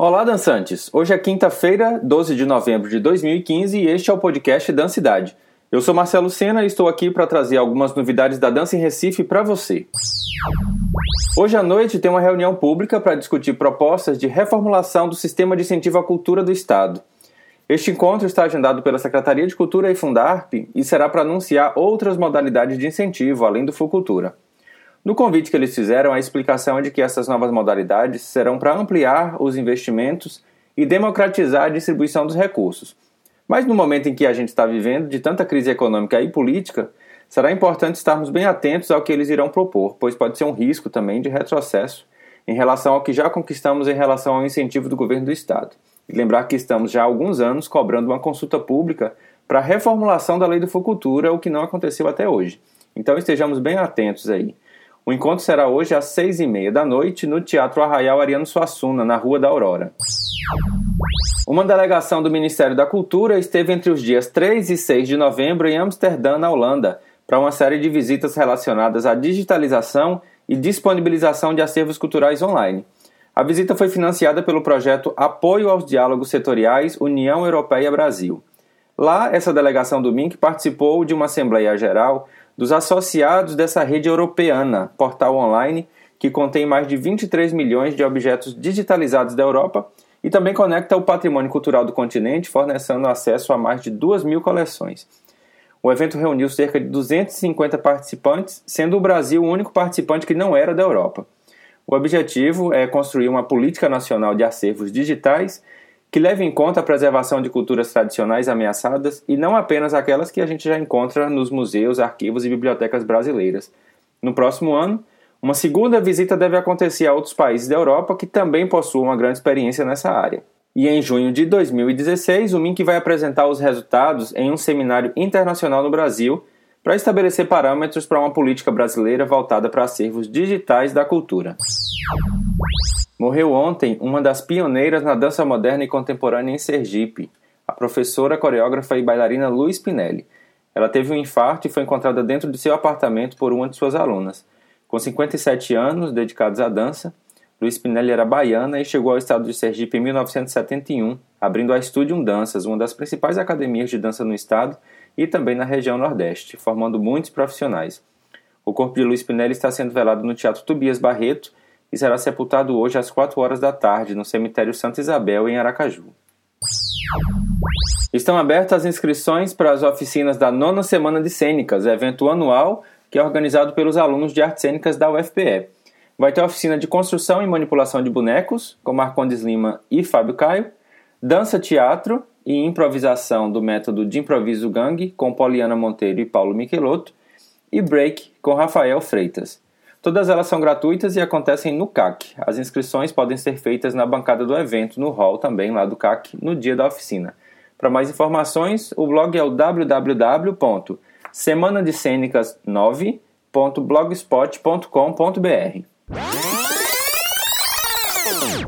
Olá, dançantes! Hoje é quinta-feira, 12 de novembro de 2015 e este é o podcast Dancidade. Eu sou Marcelo Sena e estou aqui para trazer algumas novidades da dança em Recife para você. Hoje à noite tem uma reunião pública para discutir propostas de reformulação do sistema de incentivo à cultura do Estado. Este encontro está agendado pela Secretaria de Cultura e Fundarp e será para anunciar outras modalidades de incentivo, além do Fucultura. No convite que eles fizeram, a explicação é de que essas novas modalidades serão para ampliar os investimentos e democratizar a distribuição dos recursos. Mas no momento em que a gente está vivendo de tanta crise econômica e política, será importante estarmos bem atentos ao que eles irão propor, pois pode ser um risco também de retrocesso em relação ao que já conquistamos em relação ao incentivo do governo do Estado. E lembrar que estamos já há alguns anos cobrando uma consulta pública para a reformulação da lei do Fucultura, o que não aconteceu até hoje. Então estejamos bem atentos aí. O encontro será hoje às seis e meia da noite no Teatro Arraial Ariano Suassuna, na Rua da Aurora. Uma delegação do Ministério da Cultura esteve entre os dias 3 e 6 de novembro em Amsterdã, na Holanda, para uma série de visitas relacionadas à digitalização e disponibilização de acervos culturais online. A visita foi financiada pelo projeto Apoio aos Diálogos Setoriais União Europeia-Brasil. Lá, essa delegação do MINC participou de uma Assembleia Geral dos associados dessa rede europeana, portal online, que contém mais de 23 milhões de objetos digitalizados da Europa e também conecta o patrimônio cultural do continente, fornecendo acesso a mais de 2 mil coleções. O evento reuniu cerca de 250 participantes, sendo o Brasil o único participante que não era da Europa. O objetivo é construir uma política nacional de acervos digitais que leve em conta a preservação de culturas tradicionais ameaçadas e não apenas aquelas que a gente já encontra nos museus, arquivos e bibliotecas brasileiras. No próximo ano, uma segunda visita deve acontecer a outros países da Europa que também possuem uma grande experiência nessa área. E em junho de 2016, o MINC vai apresentar os resultados em um seminário internacional no Brasil para estabelecer parâmetros para uma política brasileira voltada para acervos digitais da cultura. Morreu ontem uma das pioneiras na dança moderna e contemporânea em Sergipe, a professora, coreógrafa e bailarina Luiz Pinelli. Ela teve um infarto e foi encontrada dentro de seu apartamento por uma de suas alunas. Com 57 anos dedicados à dança, Luiz Pinelli era baiana e chegou ao estado de Sergipe em 1971, abrindo a Studium Danças, uma das principais academias de dança no estado e também na região Nordeste, formando muitos profissionais. O corpo de Luiz Pinelli está sendo velado no Teatro Tobias Barreto e será sepultado hoje às 4 horas da tarde no cemitério Santa Isabel, em Aracaju. Estão abertas as inscrições para as oficinas da nona Semana de Cênicas, evento anual que é organizado pelos alunos de artes cênicas da UFPE. Vai ter oficina de construção e manipulação de bonecos, com Marcondes Lima e Fábio Caio, dança teatro e improvisação do método de improviso gangue, com Poliana Monteiro e Paulo Michelotto, e break, com Rafael Freitas. Todas elas são gratuitas e acontecem no CAC. As inscrições podem ser feitas na bancada do evento, no hall também lá do CAC, no dia da oficina. Para mais informações, o blog é o www.semanadescênicas9.blogspot.com.br.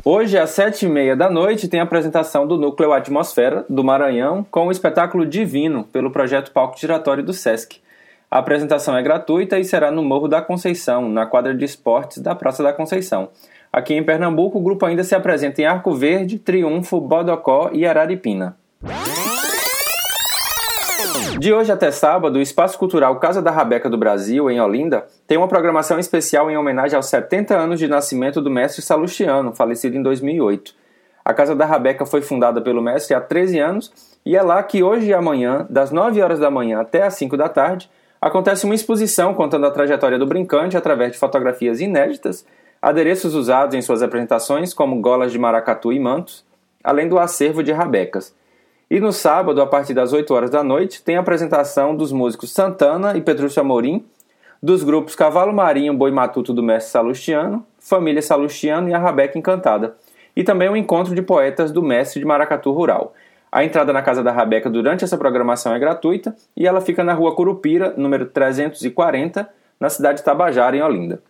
Hoje, às sete e meia da noite, tem a apresentação do Núcleo Atmosfera, do Maranhão, com o espetáculo Divino, pelo projeto Palco Giratório do Sesc. A apresentação é gratuita e será no Morro da Conceição, na quadra de esportes da Praça da Conceição. Aqui em Pernambuco, o grupo ainda se apresenta em Arco Verde, Triunfo, Bodocó e Araripina. De hoje até sábado, o Espaço Cultural Casa da Rabeca do Brasil, em Olinda, tem uma programação especial em homenagem aos 70 anos de nascimento do mestre Salustiano, falecido em 2008. A Casa da Rabeca foi fundada pelo mestre há 13 anos e é lá que hoje e amanhã, das 9 horas da manhã até as 5 da tarde, acontece uma exposição contando a trajetória do brincante através de fotografias inéditas, adereços usados em suas apresentações, como golas de maracatu e mantos, além do acervo de rabecas. E no sábado, a partir das 8 horas da noite, tem a apresentação dos músicos Santana e Petrúcio Amorim, dos grupos Cavalo Marinho, Boi Matuto do Mestre Salustiano, Família Salustiano e a Rabeca Encantada, e também o um encontro de poetas do Mestre de Maracatu Rural. A entrada na Casa da Rabeca durante essa programação é gratuita e ela fica na rua Curupira, número 340, na cidade de Tabajara, em Olinda.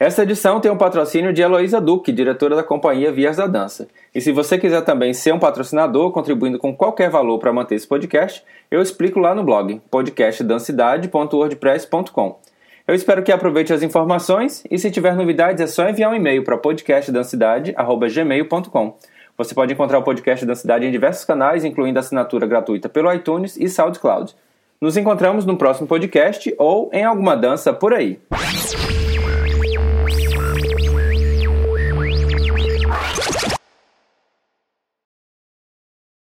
Esta edição tem o um patrocínio de Heloísa Duque, diretora da companhia Vias da Dança. E se você quiser também ser um patrocinador, contribuindo com qualquer valor para manter esse podcast, eu explico lá no blog podcastdancidade.wordpress.com. Eu espero que aproveite as informações e se tiver novidades é só enviar um e-mail para podcastdancidade@gmail.com. Você pode encontrar o podcast da cidade em diversos canais, incluindo assinatura gratuita pelo iTunes e SoundCloud. Nos encontramos no próximo podcast ou em alguma dança por aí.